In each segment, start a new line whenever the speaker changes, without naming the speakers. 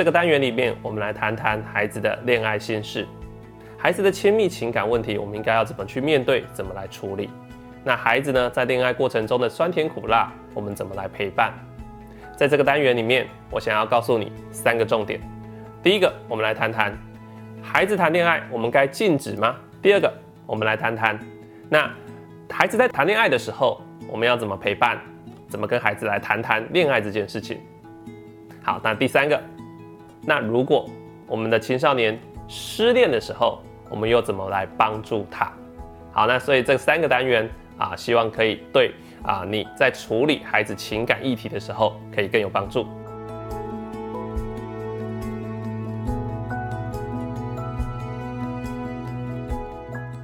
这个单元里面，我们来谈谈孩子的恋爱心事，孩子的亲密情感问题，我们应该要怎么去面对，怎么来处理？那孩子呢，在恋爱过程中的酸甜苦辣，我们怎么来陪伴？在这个单元里面，我想要告诉你三个重点。第一个，我们来谈谈孩子谈恋爱，我们该禁止吗？第二个，我们来谈谈那孩子在谈恋爱的时候，我们要怎么陪伴？怎么跟孩子来谈谈恋爱这件事情？好，那第三个，那如果我们的青少年失恋的时候，我们又怎么来帮助他？好，那所以这三个单元啊，希望可以对啊你在处理孩子情感议题的时候，可以更有帮助。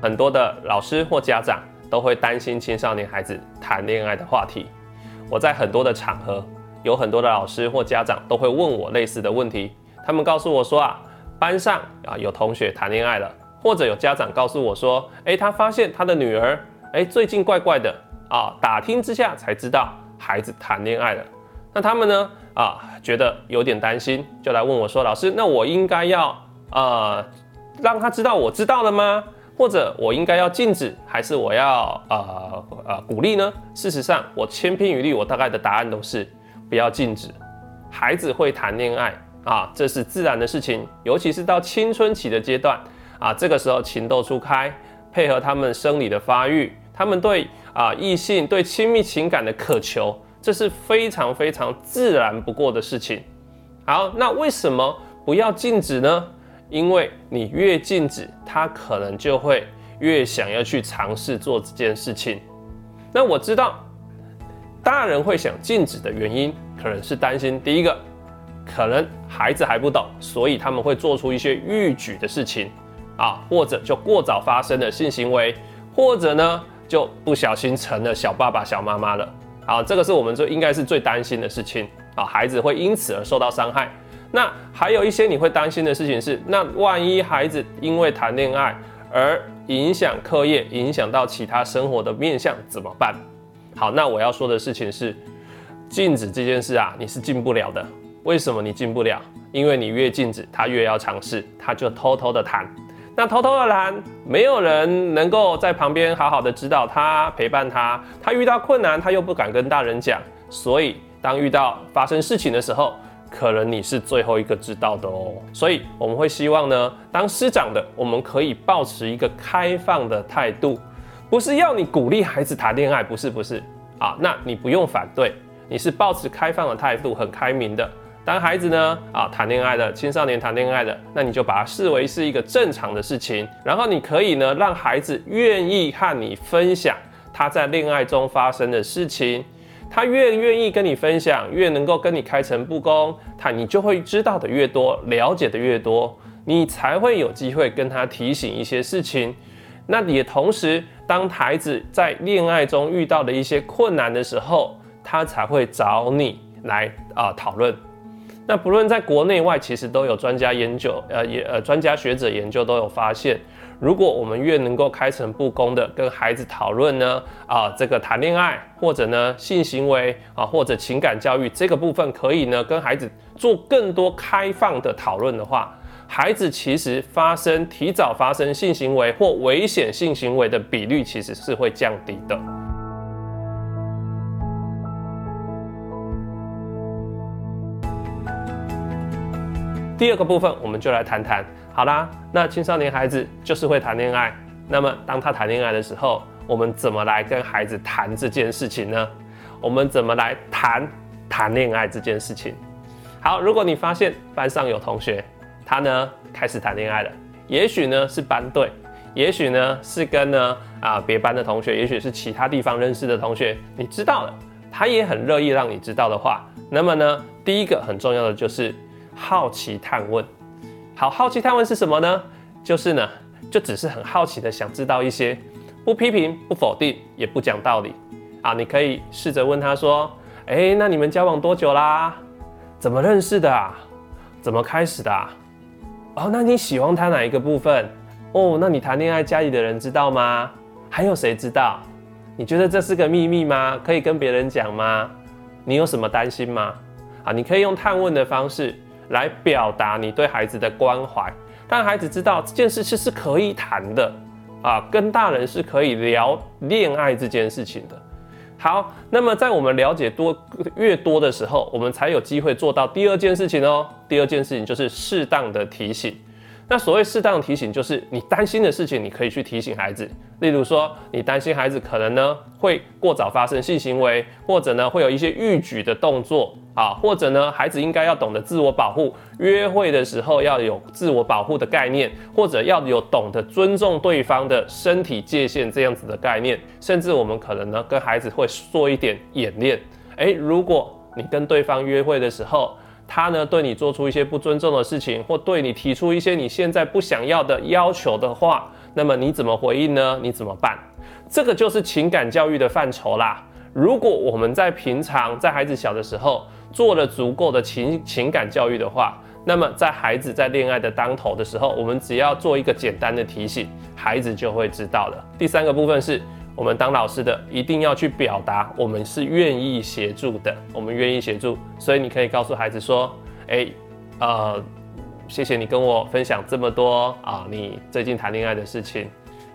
很多的老师或家长都会担心青少年孩子谈恋爱的话题。我在很多的场合，有很多的老师或家长都会问我类似的问题。他们告诉我说啊，班上啊有同学谈恋爱了，或者有家长告诉我说，诶，他发现他的女儿，诶，最近怪怪的啊，打听之下才知道孩子谈恋爱了。那他们呢啊，觉得有点担心，就来问我说，老师，那我应该要呃让他知道我知道了吗？或者我应该要禁止，还是我要呃呃鼓励呢？事实上，我千篇一律，我大概的答案都是不要禁止。孩子会谈恋爱啊，这是自然的事情，尤其是到青春期的阶段啊，这个时候情窦初开，配合他们生理的发育，他们对啊异性对亲密情感的渴求，这是非常非常自然不过的事情。好，那为什么不要禁止呢？因为你越禁止，他可能就会越想要去尝试做这件事情。那我知道，大人会想禁止的原因，可能是担心第一个，可能孩子还不懂，所以他们会做出一些逾矩的事情啊，或者就过早发生的性行为，或者呢就不小心成了小爸爸、小妈妈了。好，这个是我们最应该是最担心的事情啊，孩子会因此而受到伤害。那还有一些你会担心的事情是，那万一孩子因为谈恋爱而影响课业，影响到其他生活的面向怎么办？好，那我要说的事情是，禁止这件事啊，你是禁不了的。为什么你禁不了？因为你越禁止，他越要尝试，他就偷偷的谈。那偷偷的谈，没有人能够在旁边好好的指导他，陪伴他。他遇到困难，他又不敢跟大人讲，所以当遇到发生事情的时候。可能你是最后一个知道的哦，所以我们会希望呢，当师长的，我们可以保持一个开放的态度，不是要你鼓励孩子谈恋爱，不是不是啊，那你不用反对，你是保持开放的态度，很开明的。当孩子呢啊谈恋爱的青少年谈恋爱的，那你就把它视为是一个正常的事情，然后你可以呢让孩子愿意和你分享他在恋爱中发生的事情。他越愿意跟你分享，越能够跟你开诚布公，他你就会知道的越多，了解的越多，你才会有机会跟他提醒一些事情。那也同时，当孩子在恋爱中遇到的一些困难的时候，他才会找你来啊讨论。那不论在国内外，其实都有专家研究，呃也呃专家学者研究都有发现。如果我们越能够开诚布公的跟孩子讨论呢，啊，这个谈恋爱或者呢性行为啊或者情感教育这个部分，可以呢跟孩子做更多开放的讨论的话，孩子其实发生提早发生性行为或危险性行为的比率其实是会降低的。第二个部分，我们就来谈谈。好啦，那青少年孩子就是会谈恋爱。那么当他谈恋爱的时候，我们怎么来跟孩子谈这件事情呢？我们怎么来谈谈恋爱这件事情？好，如果你发现班上有同学，他呢开始谈恋爱了，也许呢是班队，也许呢是跟呢啊别班的同学，也许是其他地方认识的同学，你知道了，他也很乐意让你知道的话，那么呢第一个很重要的就是好奇探问。好好奇探问是什么呢？就是呢，就只是很好奇的想知道一些，不批评、不否定，也不讲道理啊。你可以试着问他说：“哎，那你们交往多久啦？怎么认识的啊？怎么开始的？哦，那你喜欢他哪一个部分？哦，那你谈恋爱家里的人知道吗？还有谁知道？你觉得这是个秘密吗？可以跟别人讲吗？你有什么担心吗？啊，你可以用探问的方式。来表达你对孩子的关怀，让孩子知道这件事情是可以谈的啊，跟大人是可以聊恋爱这件事情的。好，那么在我们了解多越多的时候，我们才有机会做到第二件事情哦。第二件事情就是适当的提醒。那所谓适当提醒，就是你担心的事情，你可以去提醒孩子。例如说，你担心孩子可能呢会过早发生性行为，或者呢会有一些欲举的动作啊，或者呢孩子应该要懂得自我保护，约会的时候要有自我保护的概念，或者要有懂得尊重对方的身体界限这样子的概念。甚至我们可能呢跟孩子会做一点演练。诶，如果你跟对方约会的时候，他呢对你做出一些不尊重的事情，或对你提出一些你现在不想要的要求的话，那么你怎么回应呢？你怎么办？这个就是情感教育的范畴啦。如果我们在平常在孩子小的时候做了足够的情情感教育的话，那么在孩子在恋爱的当头的时候，我们只要做一个简单的提醒，孩子就会知道了。第三个部分是。我们当老师的一定要去表达，我们是愿意协助的，我们愿意协助。所以你可以告诉孩子说：“哎，呃，谢谢你跟我分享这么多啊，你最近谈恋爱的事情。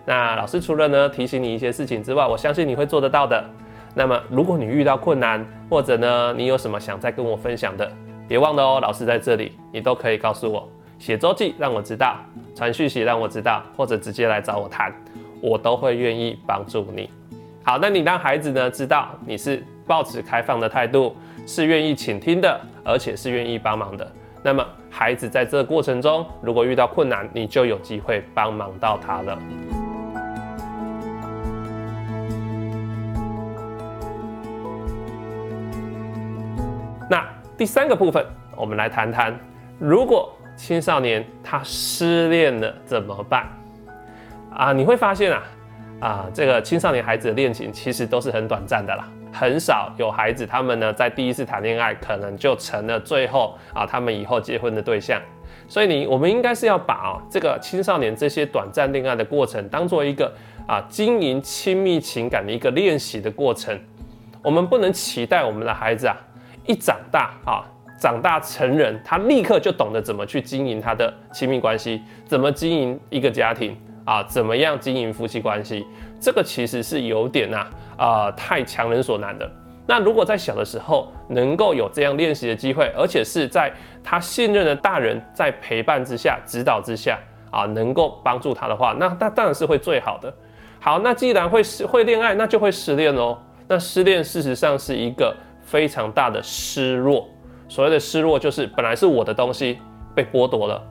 那老师除了呢提醒你一些事情之外，我相信你会做得到的。那么如果你遇到困难，或者呢你有什么想再跟我分享的，别忘了哦，老师在这里，你都可以告诉我，写周记让我知道，传讯息让我知道，或者直接来找我谈。”我都会愿意帮助你。好，那你让孩子呢知道你是抱持开放的态度，是愿意倾听的，而且是愿意帮忙的。那么孩子在这个过程中，如果遇到困难，你就有机会帮忙到他了。那第三个部分，我们来谈谈，如果青少年他失恋了怎么办？啊，你会发现啊，啊，这个青少年孩子的恋情其实都是很短暂的啦，很少有孩子他们呢在第一次谈恋爱可能就成了最后啊他们以后结婚的对象。所以你我们应该是要把啊这个青少年这些短暂恋爱的过程当做一个啊经营亲密情感的一个练习的过程。我们不能期待我们的孩子啊一长大啊长大成人，他立刻就懂得怎么去经营他的亲密关系，怎么经营一个家庭。啊，怎么样经营夫妻关系？这个其实是有点呐，啊，太强人所难的。那如果在小的时候能够有这样练习的机会，而且是在他信任的大人在陪伴之下、指导之下，啊，能够帮助他的话，那那当然是会最好的。好，那既然会失会恋爱，那就会失恋哦。那失恋事实上是一个非常大的失落。所谓的失落，就是本来是我的东西被剥夺了，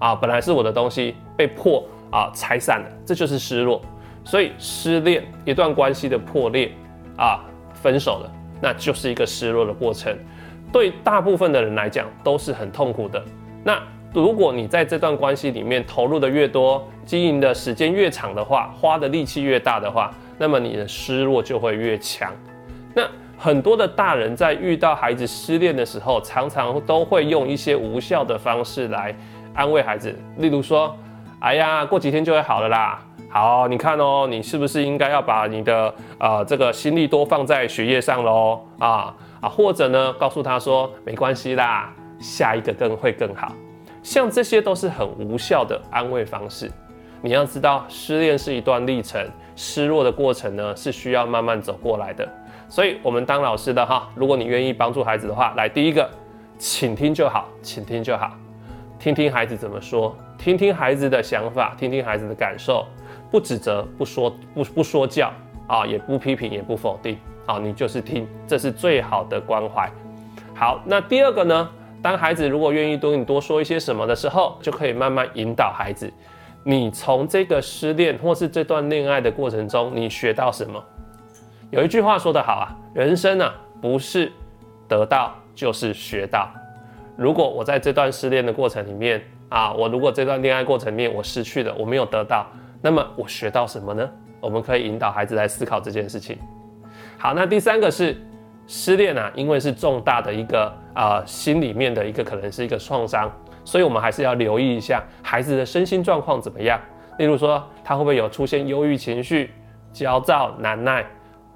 啊，本来是我的东西被破。啊，拆散了，这就是失落。所以失恋一段关系的破裂啊，分手了，那就是一个失落的过程。对大部分的人来讲都是很痛苦的。那如果你在这段关系里面投入的越多，经营的时间越长的话，花的力气越大的话，那么你的失落就会越强。那很多的大人在遇到孩子失恋的时候，常常都会用一些无效的方式来安慰孩子，例如说。哎呀，过几天就会好了啦。好，你看哦，你是不是应该要把你的呃这个心力多放在学业上喽？啊啊，或者呢，告诉他说没关系啦，下一个更会更好。像这些都是很无效的安慰方式。你要知道，失恋是一段历程，失落的过程呢是需要慢慢走过来的。所以，我们当老师的哈，如果你愿意帮助孩子的话，来第一个，请听就好，请听就好，听听孩子怎么说。听听孩子的想法，听听孩子的感受，不指责，不说不不说教啊，也不批评，也不否定啊，你就是听，这是最好的关怀。好，那第二个呢？当孩子如果愿意多你多说一些什么的时候，就可以慢慢引导孩子。你从这个失恋或是这段恋爱的过程中，你学到什么？有一句话说得好啊，人生啊，不是得到就是学到。如果我在这段失恋的过程里面，啊，我如果这段恋爱过程面我失去了，我没有得到，那么我学到什么呢？我们可以引导孩子来思考这件事情。好，那第三个是失恋啊，因为是重大的一个啊心里面的一个可能是一个创伤，所以我们还是要留意一下孩子的身心状况怎么样。例如说，他会不会有出现忧郁情绪、焦躁难耐，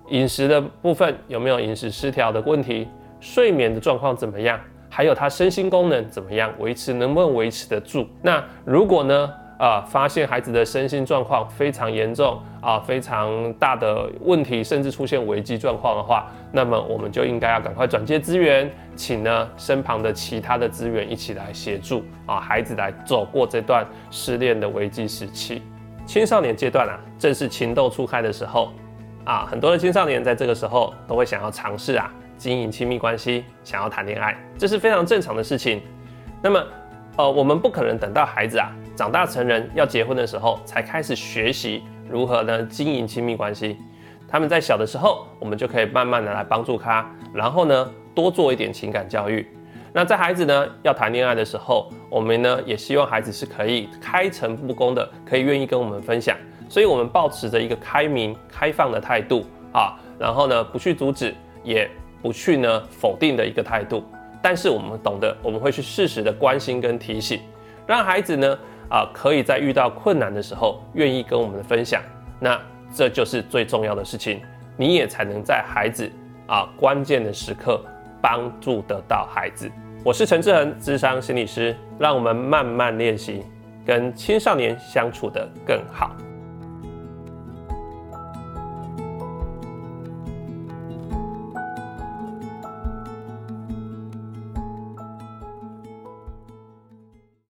饮食的部分有没有饮食失调的问题，睡眠的状况怎么样？还有他身心功能怎么样维持，能不能维持得住？那如果呢？啊，发现孩子的身心状况非常严重啊，非常大的问题，甚至出现危机状况的话，那么我们就应该要赶快转接资源，请呢身旁的其他的资源一起来协助啊，孩子来走过这段失恋的危机时期。青少年阶段啊，正是情窦初开的时候啊，很多的青少年在这个时候都会想要尝试啊经营亲密关系，想要谈恋爱，这是非常正常的事情。那么，呃，我们不可能等到孩子啊。长大成人要结婚的时候，才开始学习如何呢经营亲密关系。他们在小的时候，我们就可以慢慢的来帮助他，然后呢多做一点情感教育。那在孩子呢要谈恋爱的时候，我们呢也希望孩子是可以开诚布公的，可以愿意跟我们分享。所以，我们保持着一个开明、开放的态度啊，然后呢不去阻止，也不去呢否定的一个态度。但是我们懂得，我们会去适时的关心跟提醒，让孩子呢。啊，可以在遇到困难的时候愿意跟我们分享，那这就是最重要的事情，你也才能在孩子啊关键的时刻帮助得到孩子。我是陈志恒，智商心理师，让我们慢慢练习跟青少年相处的更好。